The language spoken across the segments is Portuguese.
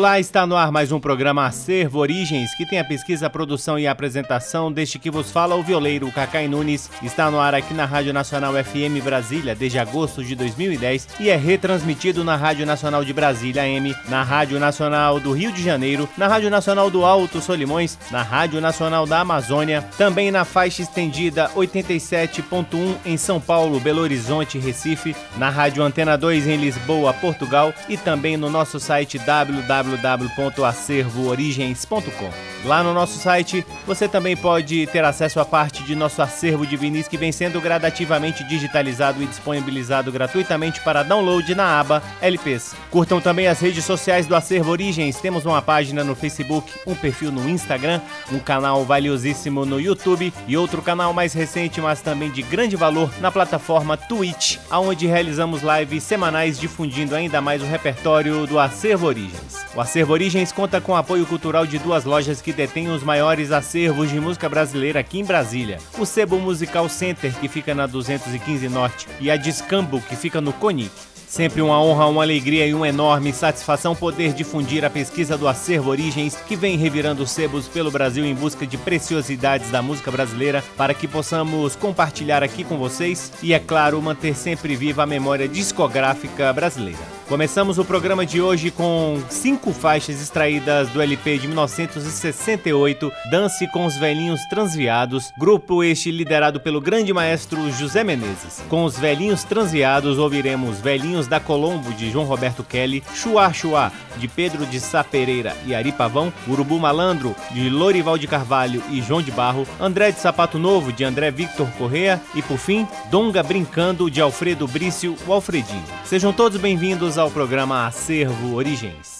Olá, está no ar mais um programa Acervo Origens, que tem a pesquisa, a produção e a apresentação deste que vos fala o violeiro Cacai Nunes. Está no ar aqui na Rádio Nacional FM Brasília desde agosto de 2010 e é retransmitido na Rádio Nacional de Brasília AM, na Rádio Nacional do Rio de Janeiro, na Rádio Nacional do Alto Solimões, na Rádio Nacional da Amazônia, também na faixa estendida 87.1 em São Paulo, Belo Horizonte Recife, na Rádio Antena 2 em Lisboa, Portugal e também no nosso site www www.acervoorigens.com. Lá no nosso site você também pode ter acesso a parte de nosso acervo de vinis que vem sendo gradativamente digitalizado e disponibilizado gratuitamente para download na aba LPs. Curtam também as redes sociais do Acervo Origens. Temos uma página no Facebook, um perfil no Instagram, um canal valiosíssimo no YouTube e outro canal mais recente, mas também de grande valor na plataforma Twitch, aonde realizamos lives semanais difundindo ainda mais o repertório do Acervo Origens. O Acervo Origens conta com o apoio cultural de duas lojas que detêm os maiores acervos de música brasileira aqui em Brasília. O Sebo Musical Center, que fica na 215 Norte, e a Discambo, que fica no Conic. Sempre uma honra, uma alegria e uma enorme satisfação poder difundir a pesquisa do Acervo Origens, que vem revirando sebos pelo Brasil em busca de preciosidades da música brasileira, para que possamos compartilhar aqui com vocês e, é claro, manter sempre viva a memória discográfica brasileira. Começamos o programa de hoje com cinco faixas extraídas do LP de 1968, Dance com os Velhinhos Transviados, grupo este liderado pelo grande maestro José Menezes. Com os Velhinhos Transviados ouviremos Velhinhos da Colombo de João Roberto Kelly, Chua Chua de Pedro de Sá Pereira e Ari Pavão, Urubu Malandro de Lorival de Carvalho e João de Barro, André de Sapato Novo de André Victor Correa e por fim Donga Brincando de Alfredo Brício, o Alfredinho. Sejam todos bem-vindos ao programa Acervo Origens.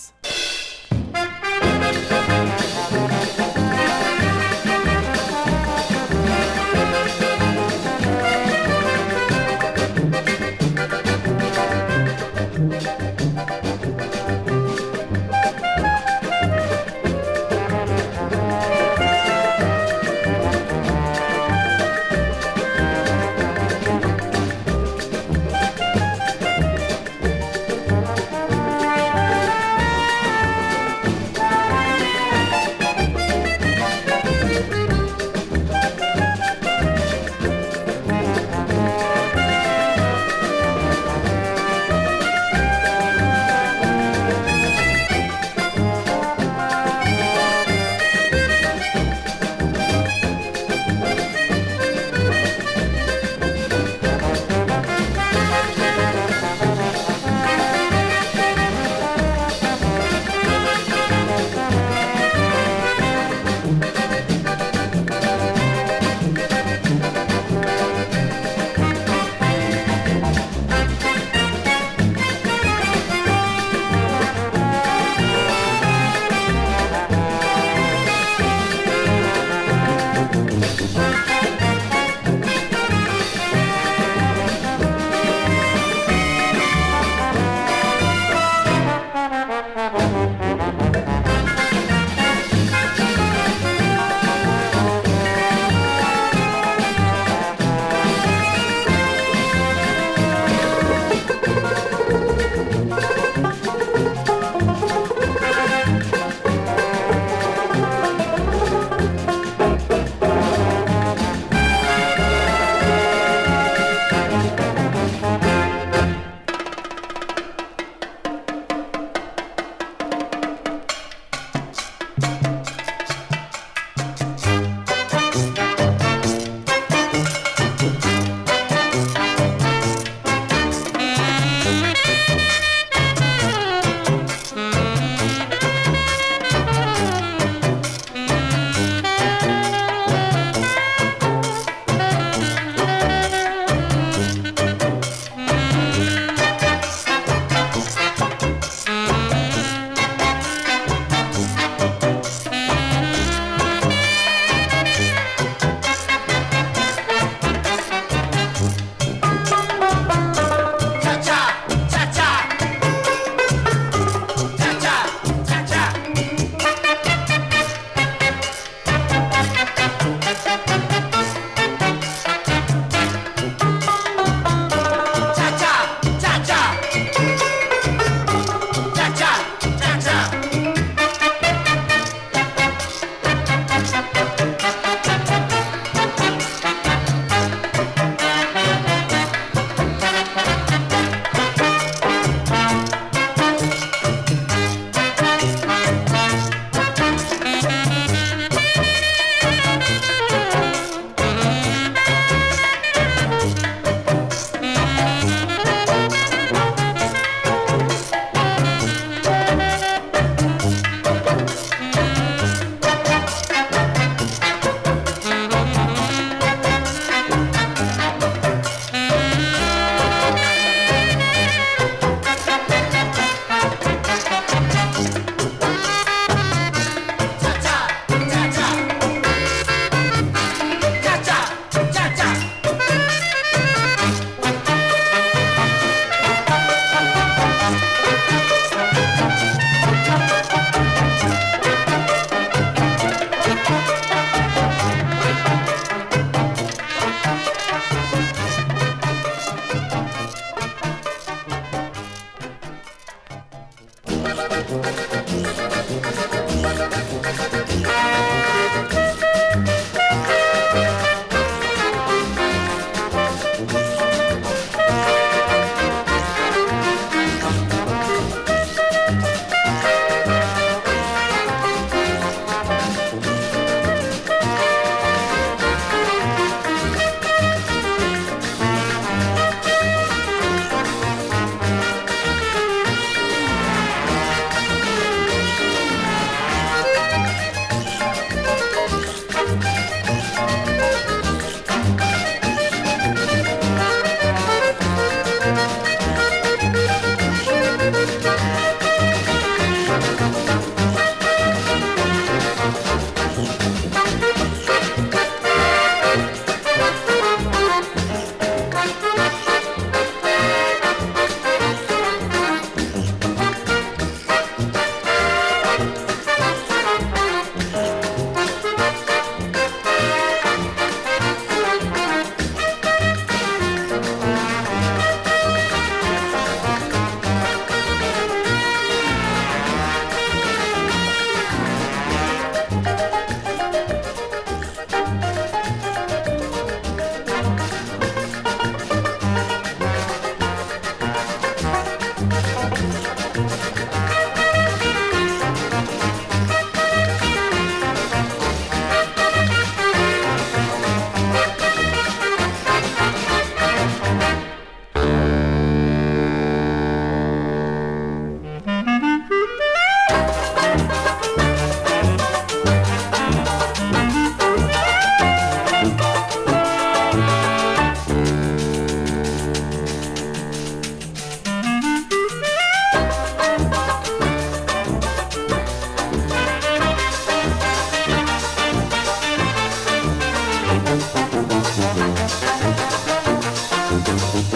Thank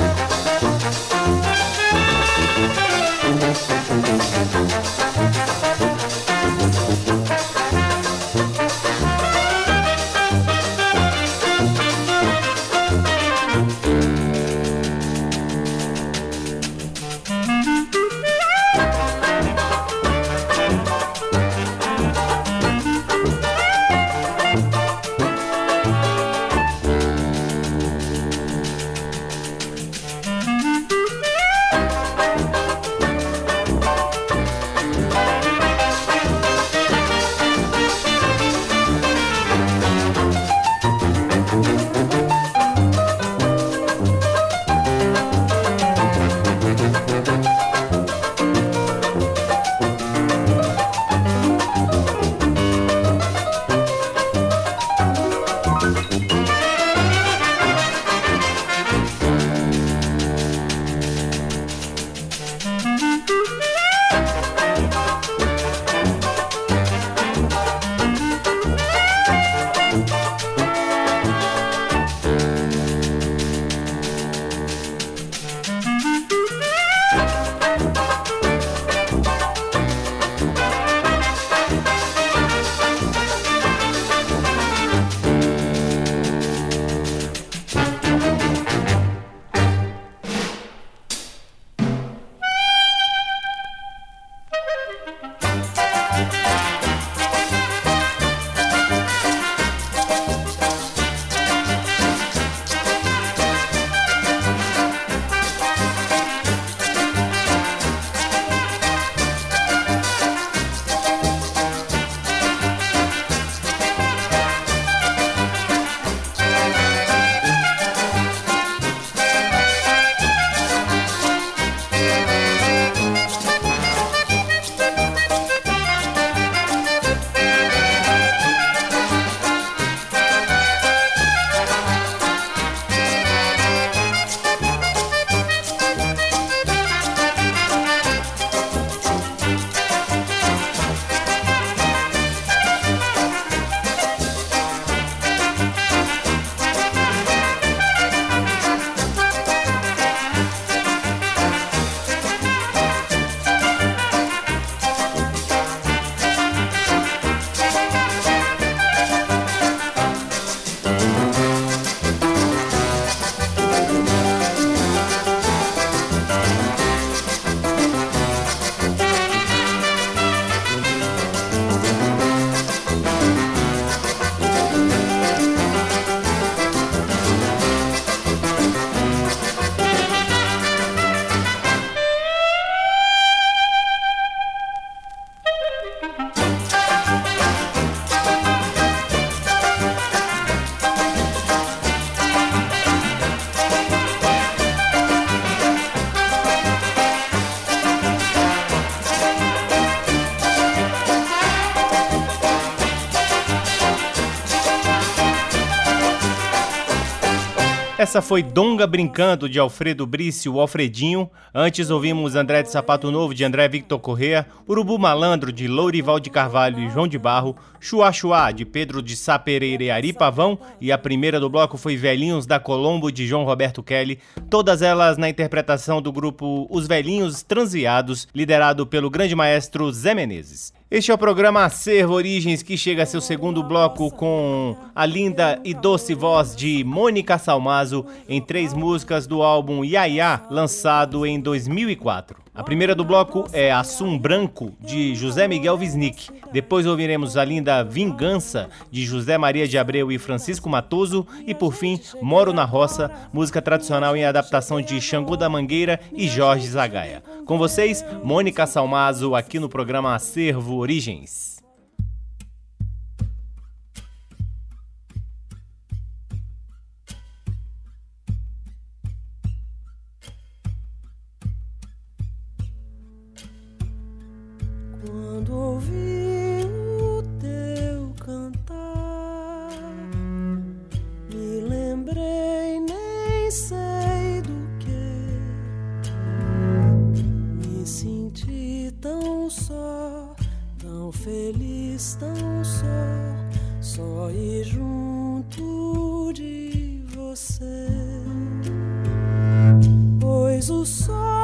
you. Essa foi Donga Brincando, de Alfredo Brício, o Alfredinho. Antes ouvimos André de Sapato Novo, de André Victor Correa, Urubu Malandro, de Lourival de Carvalho e João de Barro, Chua Chua, de Pedro de Sá Pereira e Ari Pavão, e a primeira do bloco foi Velhinhos da Colombo, de João Roberto Kelly, todas elas na interpretação do grupo Os Velhinhos Transviados, liderado pelo grande maestro Zé Menezes. Este é o programa Acervo Origens, que chega a seu segundo bloco com a linda e doce voz de Mônica Salmazo em três músicas do álbum Yaya, lançado em 2004. A primeira do bloco é Assum Branco, de José Miguel Wisnik. Depois ouviremos a linda Vingança, de José Maria de Abreu e Francisco Matoso. E por fim, Moro na Roça, música tradicional em adaptação de Xangô da Mangueira e Jorge Zagaia. Com vocês, Mônica Salmazo, aqui no programa Acervo Origens. e junto de você, pois o sol.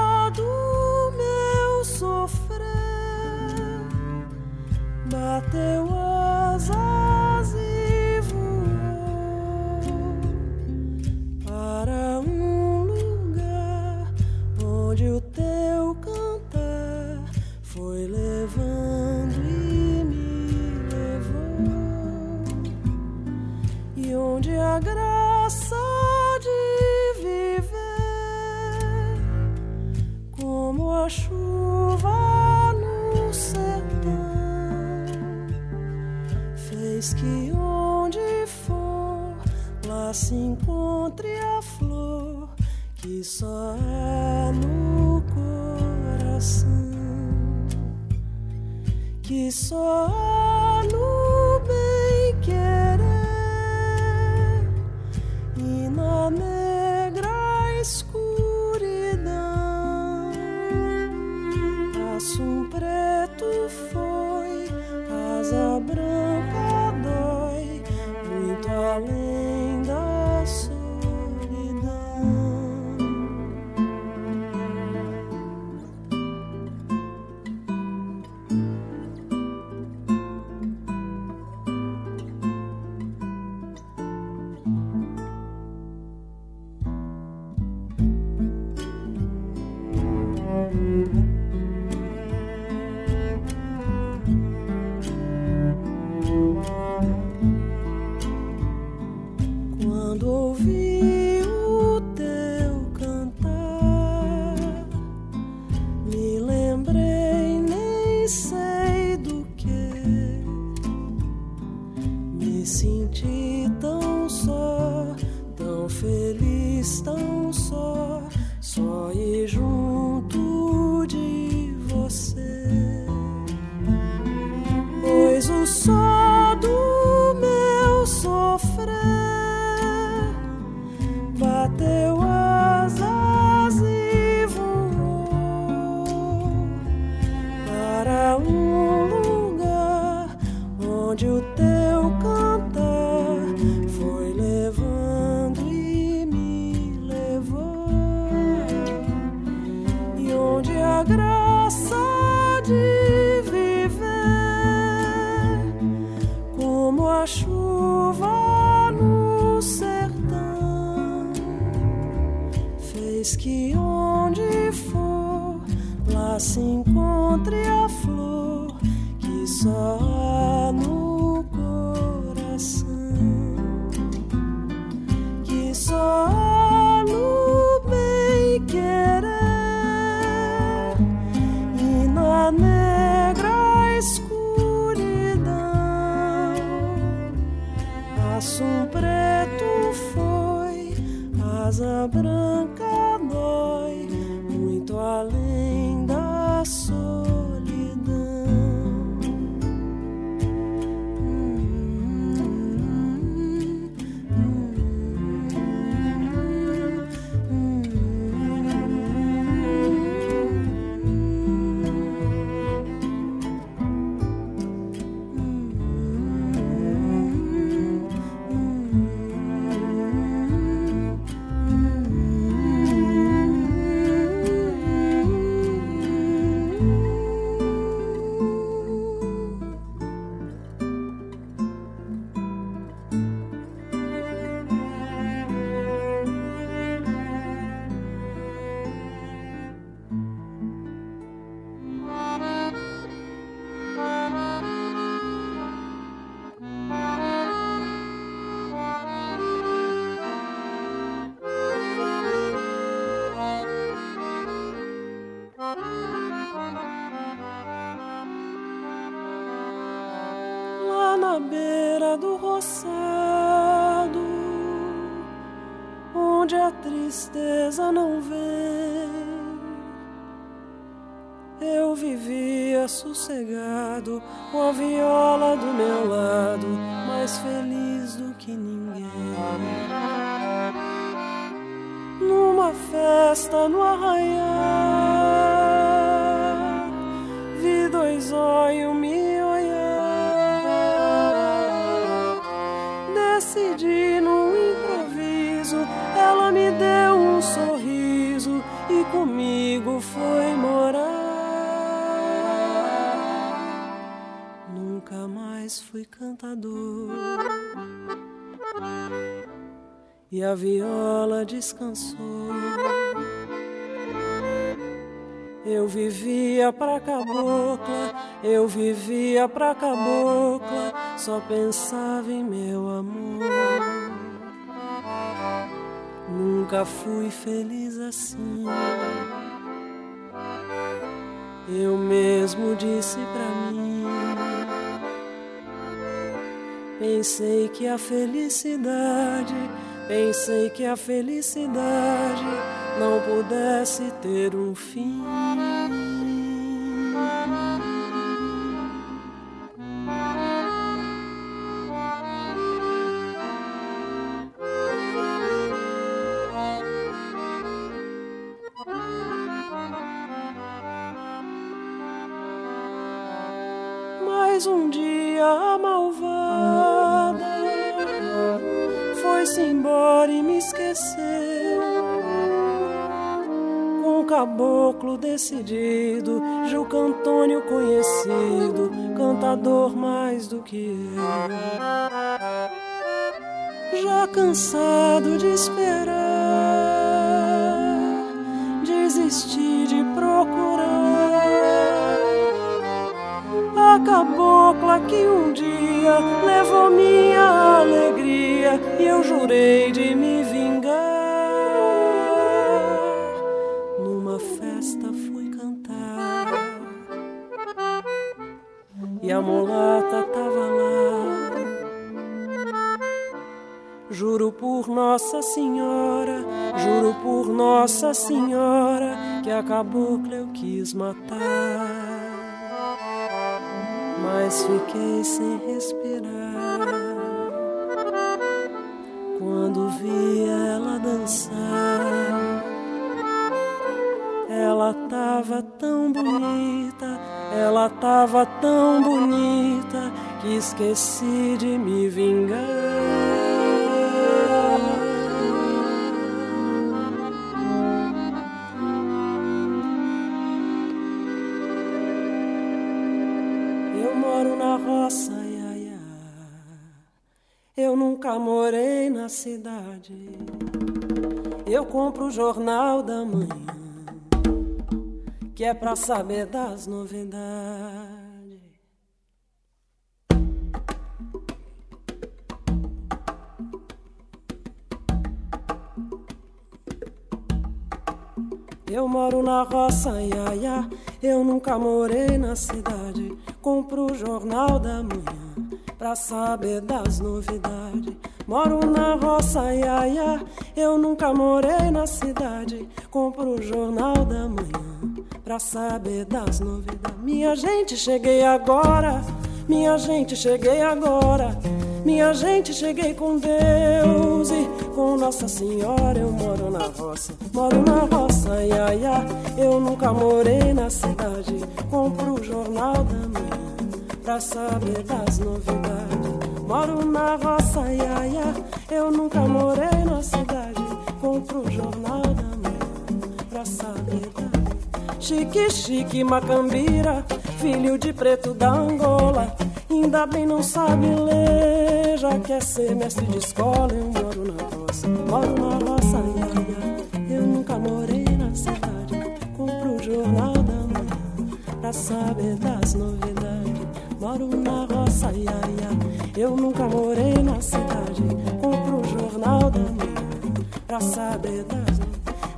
Tristeza não vem. Eu vivia sossegado, com a viola do meu lado, mais feliz do que ninguém. Numa festa no arraiar, E a viola descansou. Eu vivia pra cabocla, eu vivia pra cabocla, só pensava em meu amor. Nunca fui feliz assim. Eu mesmo disse pra mim. Pensei que a felicidade, pensei que a felicidade não pudesse ter um fim. Decidido, Antônio conhecido, cantador mais do que eu. Já cansado de esperar, desisti de procurar a cabocla que um dia levou minha alegria e eu jurei de me a mulata tava lá. Juro por Nossa Senhora, juro por Nossa Senhora que a cabocla eu quis matar mas fiquei sem respirar quando vi ela dançar. Ela tava tão bonita, ela tava tão bonita que esqueci de me vingar. Eu nunca morei na cidade. Eu compro o jornal da manhã, que é pra saber das novidades. Eu moro na roça, ia, ia. Eu nunca morei na cidade. Compro o jornal da manhã pra saber das novidades. Moro na roça, ia, ia, eu nunca morei na cidade. Compro o jornal da manhã pra saber das novidades. Minha gente, cheguei agora. Minha gente, cheguei agora. Minha gente, cheguei com Deus e com Nossa Senhora. Eu moro na roça, moro na roça, ia, ia. Eu nunca morei na cidade. Compro o jornal da manhã pra saber das novidades. Moro na roça, ia, ia. Eu nunca morei na cidade. Compro o jornal da manhã pra saber da Chique, chique, macambira, filho de preto da Angola. Ainda bem não sabe ler, já quer ser mestre de escola. Eu moro na roça, moro na roça. Eu nunca morei na cidade. Compro o jornal da manhã pra saber das novidades. Moro na roça, ia. Eu nunca morei na cidade. Compro o jornal da manhã pra saber das novidades.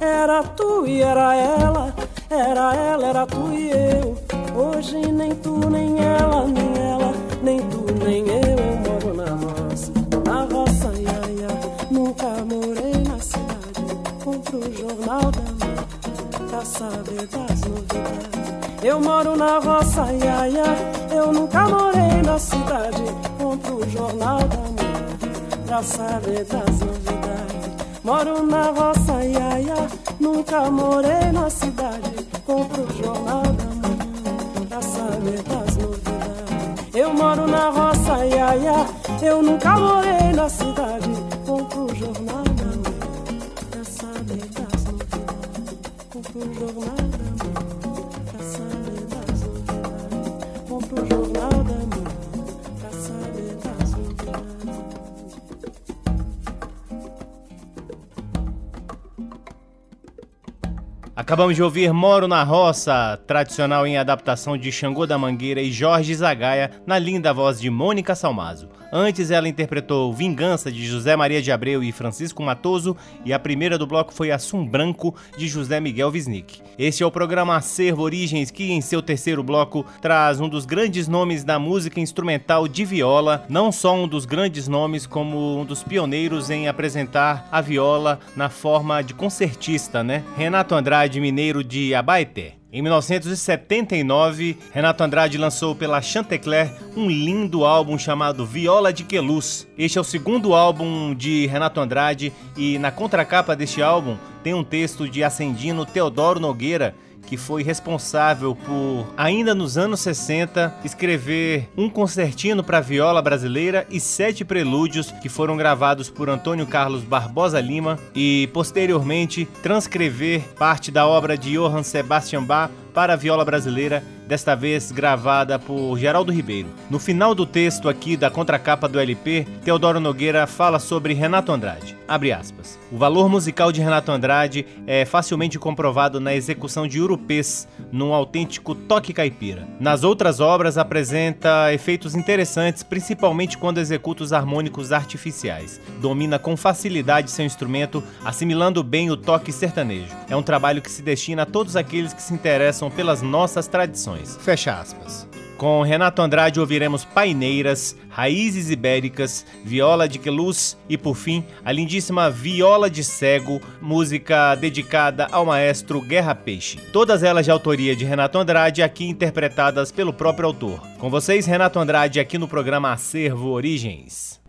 Era tu e era ela, era ela, era tu e eu. Hoje nem tu, nem ela, nem ela, nem tu, nem eu. Eu moro na roça, na roça, ia, ia. Nunca morei na cidade. compro o jornal da manhã pra saber das novidades. Eu moro na roça, ia, ia, eu nunca morei na cidade. Compro o jornal da manhã pra saber das novidades. Moro na roça, ia, ia, nunca morei na cidade. Compro jornal da manhã pra saber das novidades. Eu moro na roça, ia, ia, eu nunca morei na cidade. Compro jornal da manhã pra saber das novidades. Compro o jornal Acabamos de ouvir Moro na Roça, tradicional em adaptação de Xangô da Mangueira e Jorge Zagaia, na linda voz de Mônica Salmazo. Antes ela interpretou Vingança de José Maria de Abreu e Francisco Matoso e a primeira do bloco foi Assum Branco de José Miguel Wisnik. Este é o programa Acervo Origens que em seu terceiro bloco traz um dos grandes nomes da música instrumental de viola, não só um dos grandes nomes como um dos pioneiros em apresentar a viola na forma de concertista, né? Renato Andrade, mineiro de Abaeté. Em 1979, Renato Andrade lançou pela Chantecler um lindo álbum chamado Viola de Queluz. Este é o segundo álbum de Renato Andrade e na contracapa deste álbum tem um texto de Ascendino Teodoro Nogueira, que foi responsável por, ainda nos anos 60, escrever um concertino para viola brasileira e sete prelúdios que foram gravados por Antônio Carlos Barbosa Lima e, posteriormente, transcrever parte da obra de Johann Sebastian Bach para a viola brasileira, desta vez gravada por Geraldo Ribeiro. No final do texto aqui da contracapa do LP, Teodoro Nogueira fala sobre Renato Andrade. Abre aspas. O valor musical de Renato Andrade é facilmente comprovado na execução de Urupês, num autêntico toque caipira. Nas outras obras apresenta efeitos interessantes, principalmente quando executa os harmônicos artificiais. Domina com facilidade seu instrumento, assimilando bem o toque sertanejo. É um trabalho que se destina a todos aqueles que se interessam pelas nossas tradições. Fecha aspas. Com Renato Andrade ouviremos Paineiras, Raízes Ibéricas, Viola de Queluz e, por fim, a lindíssima Viola de Cego, música dedicada ao maestro Guerra Peixe. Todas elas de autoria de Renato Andrade, aqui interpretadas pelo próprio autor. Com vocês, Renato Andrade, aqui no programa Acervo Origens.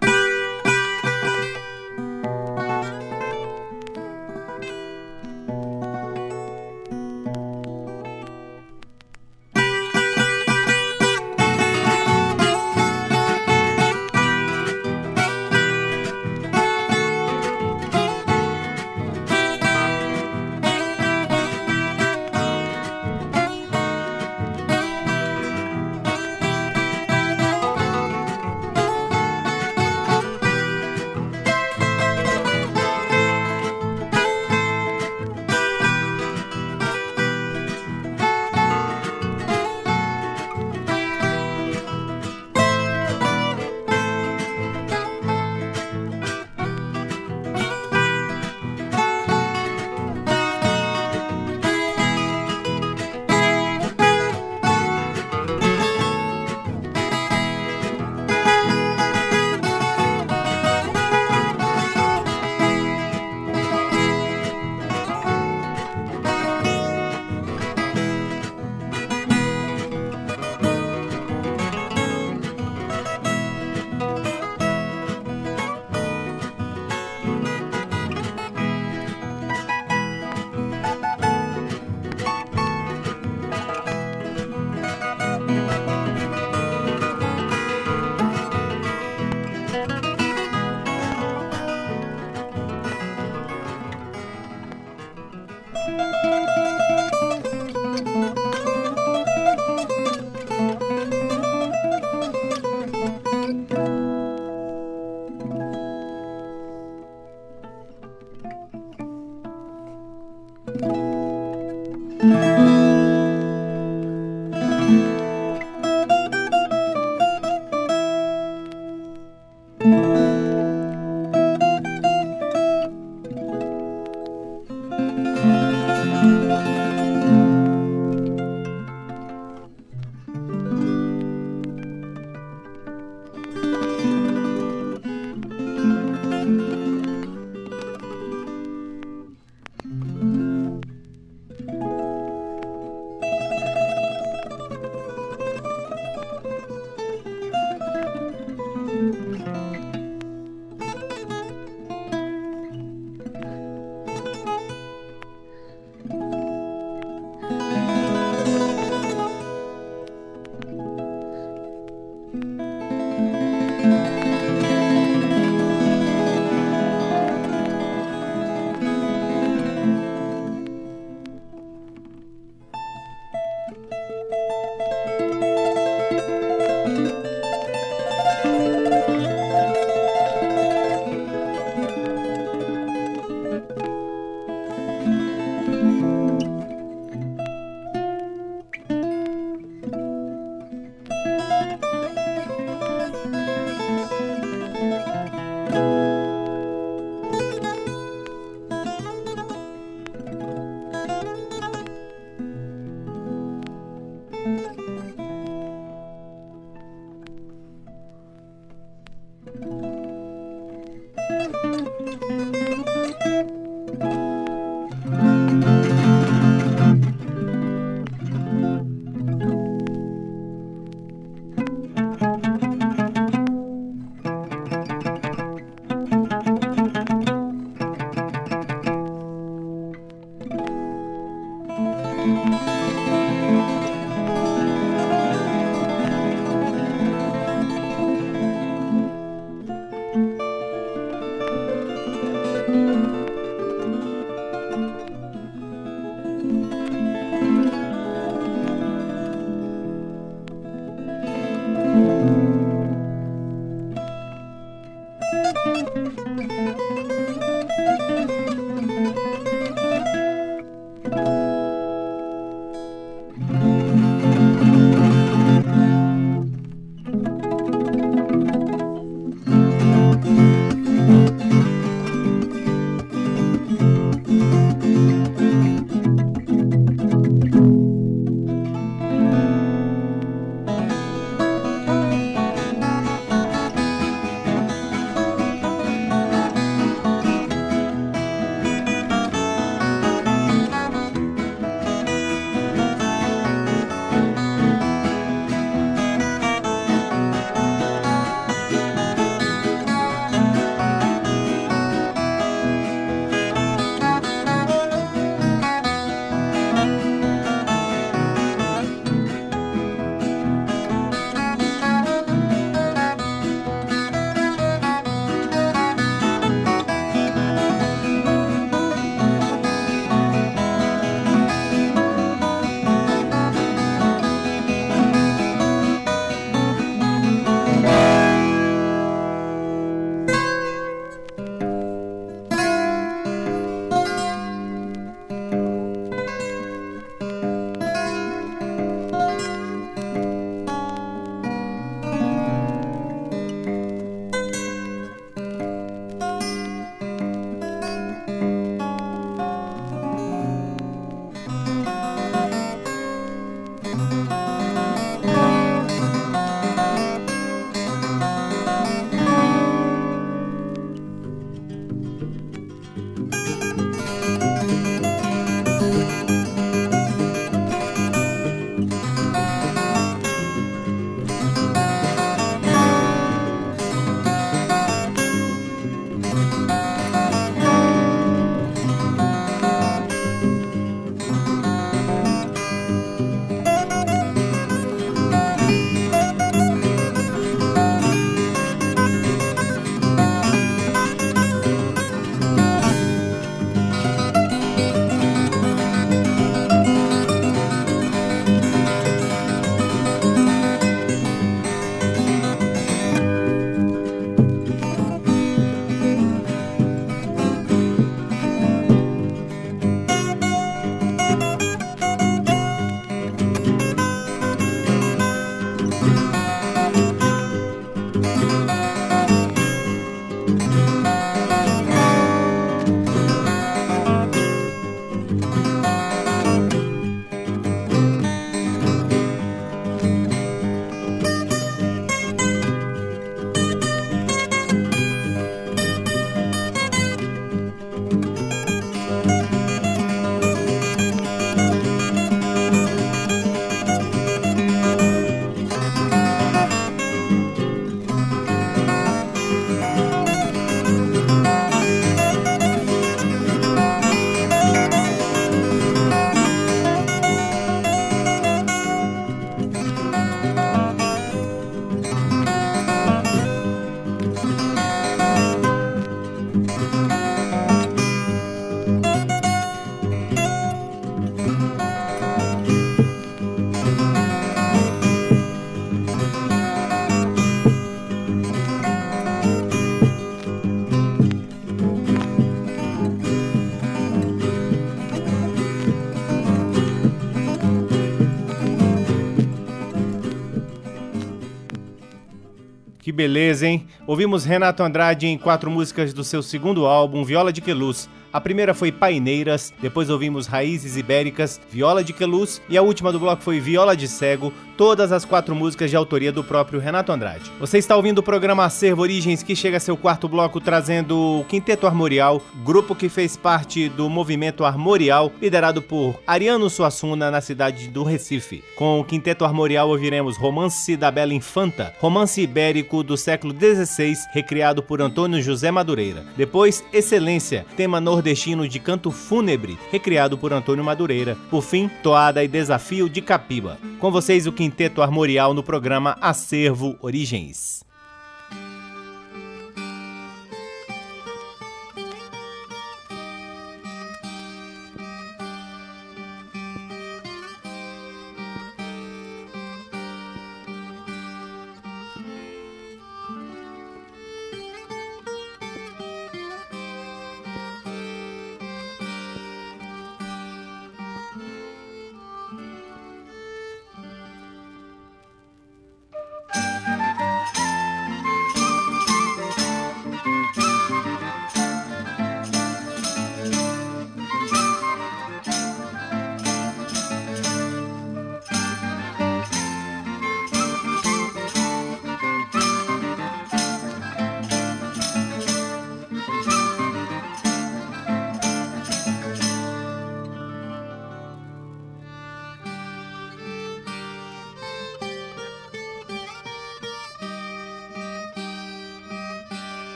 Beleza, hein? Ouvimos Renato Andrade em quatro músicas do seu segundo álbum, Viola de Queluz, a primeira foi Paineiras, depois ouvimos Raízes Ibéricas, Viola de Queluz e a última do bloco foi Viola de Cego, todas as quatro músicas de autoria do próprio Renato Andrade. Você está ouvindo o programa Acervo Origens, que chega a seu quarto bloco trazendo o Quinteto Armorial, grupo que fez parte do movimento Armorial, liderado por Ariano Suassuna na cidade do Recife. Com o Quinteto Armorial ouviremos Romance da Bela Infanta, romance ibérico do século XVI, recriado por Antônio José Madureira. Depois, Excelência, tema nordestino nordestino de canto fúnebre, recriado por Antônio Madureira. Por fim, toada e desafio de Capiba. Com vocês, o Quinteto Armorial no programa Acervo Origens.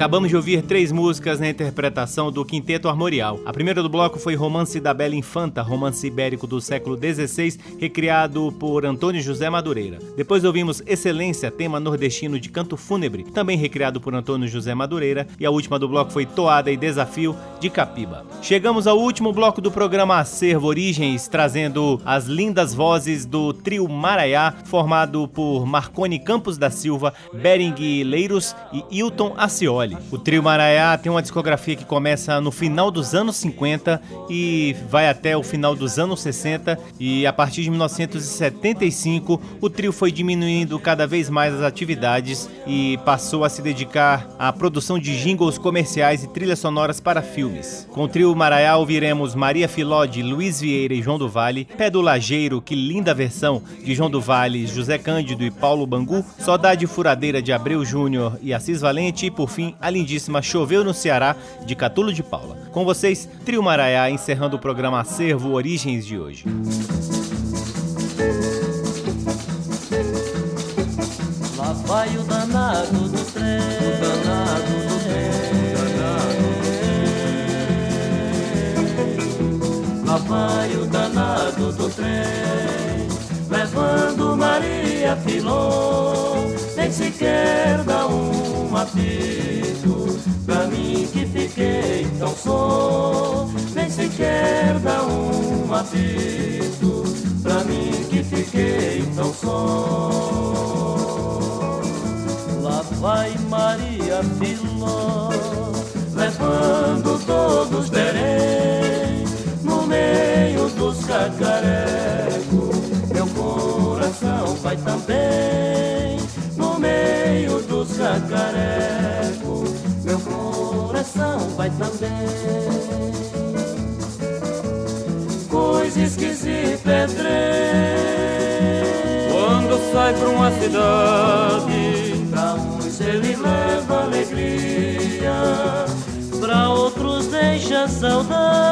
Acabamos de ouvir três músicas na interpretação do Quinteto Armorial. A primeira do bloco foi Romance da Bela Infanta, romance ibérico do século XVI, recriado por Antônio José Madureira. Depois ouvimos Excelência, tema nordestino de canto fúnebre, também recriado por Antônio José Madureira. E a última do bloco foi Toada e Desafio, de Capiba. Chegamos ao último bloco do programa Acervo Origens, trazendo as lindas vozes do trio Maraiá, formado por Marconi Campos da Silva, Bering Leiros e Hilton Acioli. O trio Maraiá tem uma discografia que começa no final dos anos 50 e vai até o final dos anos 60 e a partir de 1975 o trio foi diminuindo cada vez mais as atividades e passou a se dedicar à produção de jingles comerciais e trilhas sonoras para filmes. Com o trio Maraiá ouviremos Maria Filó de Luiz Vieira e João do Vale, Pé do Lajeiro, que linda versão de João do Vale, José Cândido e Paulo Bangu, Saudade Furadeira de Abreu Júnior e Assis Valente e por fim a lindíssima Choveu no Ceará, de Catulo de Paula. Com vocês, Trio Maraiá, encerrando o programa Acervo Origens de hoje. Lá vai o danado do trem, o danado do trem, o danado. Lá vai o danado do trem, levando Maria Filó, nem sequer dá um apito pra mim que fiquei tão só, nem sequer dá um apito, pra mim que fiquei tão só. Lá vai Maria Filó, levando todos berém, no meio dos cacarecos, meu coração vai também, no meio dos cacarecos coração vai também. Coisa esquisita é trem. Quando sai pra uma cidade, pra uns ele leva alegria, pra outros deixa saudade.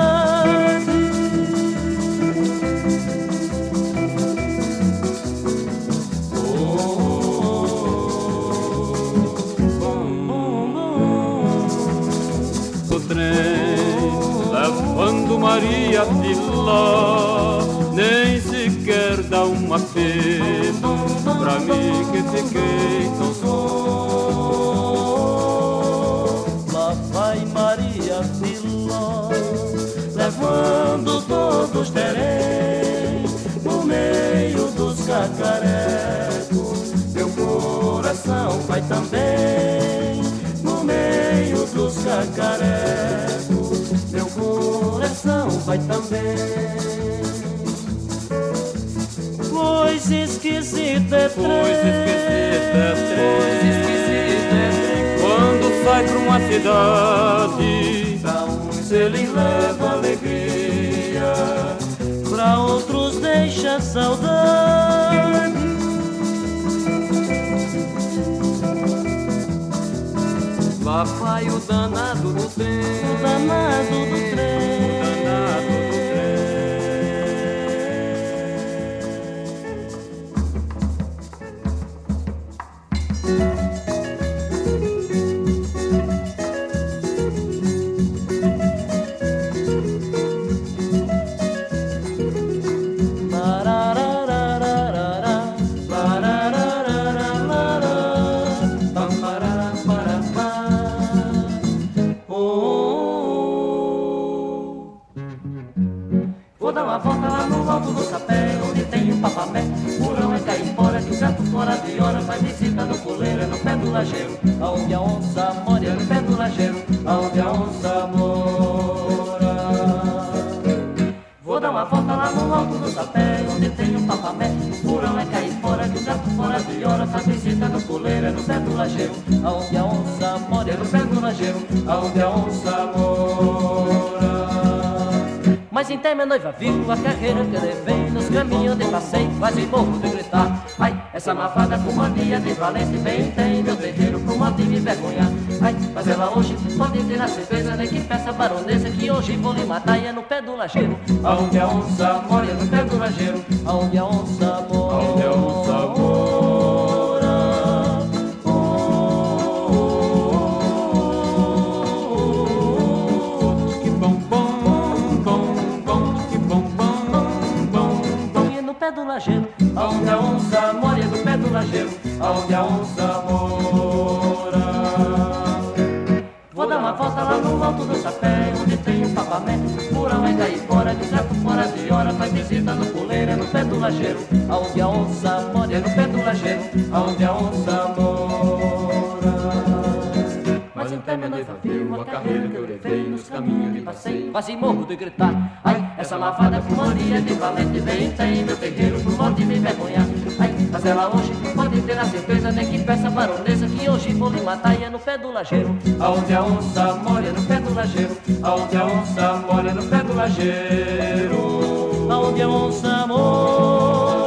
Maria Filó nem sequer dá uma pena pra mim que fiquei tão só. Lá vai Maria Filó levando todos terem no meio dos cacarecos. Meu coração vai também no meio dos cacarecos vai também. Pois esquisita é trem, pois esquisita é trem, esquisita é trem. Quando sai pra uma cidade, pra uns ele leva alegria, pra outros deixa saudade. Lá vai o danado do trem, o danado do trem. lá no alto do sapé, onde tem o papamé. Furão é caipora, que o gato fora de hora faz visita no coleiro, é no pé do lajeiro. Aonde a onça mora, é no pé do lajeiro, aonde a onça mora. Vou dar uma volta lá no alto do sapé, onde tem o papamé. Furão é caipora, que o gato fora de hora faz visita no coleiro, é no pé do lajeiro. Aonde a onça mora, é no pé do lajeiro, aonde a onça mora minha noiva viu a carreira que levei Nos caminhos de passeio, quase morro de gritar. Ai, essa mafada com mania de valente Bem tem meu terreiro com modo de me vergonhar Ai, mas ela hoje pode ter a certeza Nem que peça baronesa que hoje vou lhe matar E é no pé do lajeiro. Aonde a onça mora, é no pé do lajeiro. Aonde a onça mora lajeiro, aonde a onça mora no pé do lajeiro, aonde a onça mora. Vou dar uma volta lá no alto do chapéu, onde tem um papamé, por lá cair fora, de certo fora de hora, faz visita no puleiro, é no pé do lajeiro, aonde a onça mora, é no pé do lajeiro, aonde a onça mora. Mas até minha noiva viu a carreira que eu levei nos caminhos de. Quase morro de gritar. Ai, essa lavada com mania de valente vem tem meu terreiro modo de me vergonhar. Ai, mas ela hoje pode ter a certeza, nem que peça baronesa que hoje vou lhe matar e é no pé do lajeiro. Aonde a onça mora é no pé do lajeiro. Aonde a onça mora é no pé do lajeiro. Aonde a onça mora.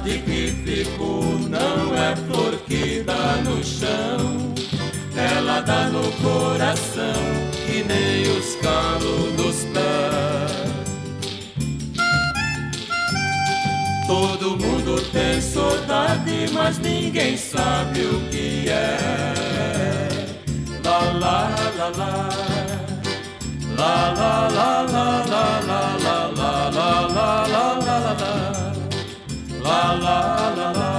Saudade que ficou não é flor que dá no chão ela dá no coração que nem os calos dos pés. Todo mundo tem saudade, mas ninguém sabe o que é. La la la la. La la la la la la la la la la la la la la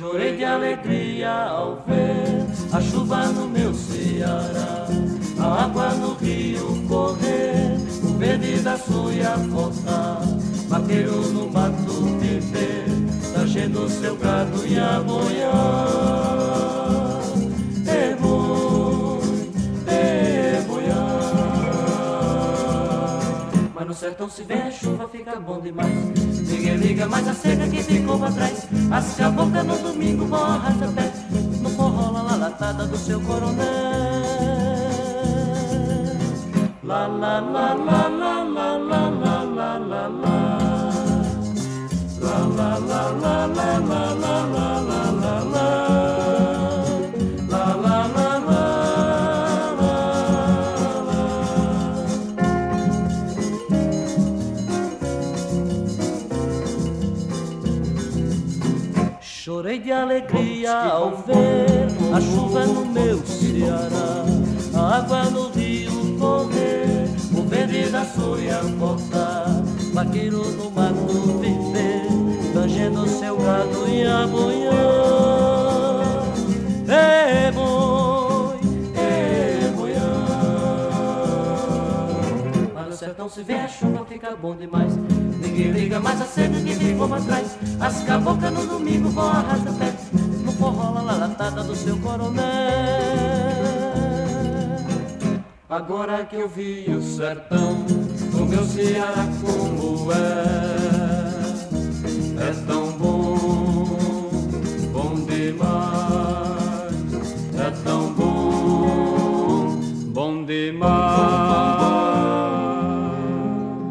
Chorei de alegria ao ver a chuva no meu Ceará, a água no rio correr, o verde da suia voltar. Vaqueiro no mato viver, tangendo seu gado e a. sertão se vem a chuva, fica bom demais. Liga, liga, mas a seca que ficou pra trás. Asca a boca no domingo, vó arrasta pé. No forró, lá latada do seu coronel. La la la la la la alegria ao ver a chuva no meu Ceará, a água no rio correr, o verde da soia cortar, vaqueiro no mato viver, tangendo seu gado e amanhã. É boi, é boiã. Mas no sertão se vê a chuva, fica bom demais. Ninguém liga mais a cedo que ficou pra trás. As cabocas no domingo vão arrasta pé. Forró lá latada do seu coronel. Agora que eu vi o sertão, o meu Ceará como é, é tão bom, bom demais, é tão bom, bom demais.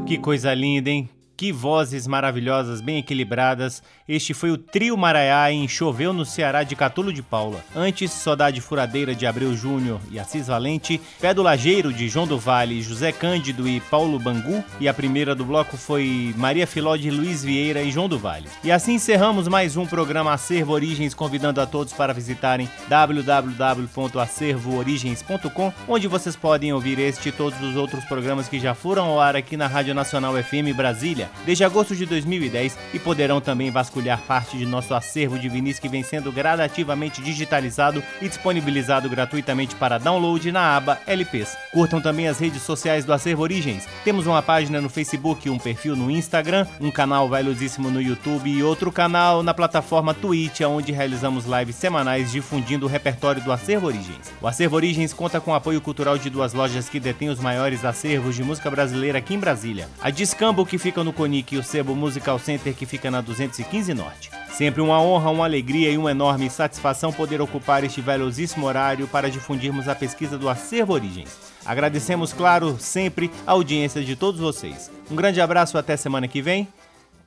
Que coisa linda, hein? Que vozes maravilhosas, bem equilibradas. Este foi o Trio Maraiá em Choveu no Ceará de Catulo de Paula. Antes, Saudade Furadeira de Abreu Júnior e Assis Valente, Pé do Lajeiro de João do Vale, José Cândido e Paulo Bangu. E a primeira do bloco foi Maria Filó de Luiz Vieira e João do Vale. E assim encerramos mais um programa Acervo Origens, convidando a todos para visitarem www.acervoorigens.com, onde vocês podem ouvir este e todos os outros programas que já foram ao ar aqui na Rádio Nacional FM Brasília desde agosto de 2010 e poderão também vasculhar parte de nosso acervo de vinis que vem sendo gradativamente digitalizado e disponibilizado gratuitamente para download na aba LPs. Curtam também as redes sociais do Acervo Origens. Temos uma página no Facebook, um perfil no Instagram, um canal valiosíssimo no YouTube e outro canal na plataforma Twitch, onde realizamos lives semanais difundindo o repertório do Acervo Origens. O Acervo Origens conta com apoio cultural de duas lojas que detêm os maiores acervos de música brasileira aqui em Brasília. A Discambo, que fica no Conic, e o Sebo Musical Center, que fica na 215 Norte. Sempre uma honra, uma alegria e uma enorme satisfação poder ocupar este valiosíssimo horário para difundirmos a pesquisa do Acervo Origens. Agradecemos, claro, sempre a audiência de todos vocês. Um grande abraço, até semana que vem.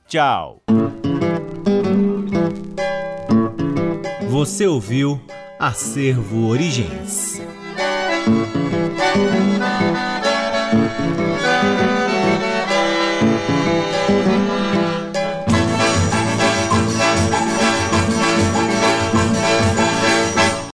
Tchau. Você ouviu Acervo Origens.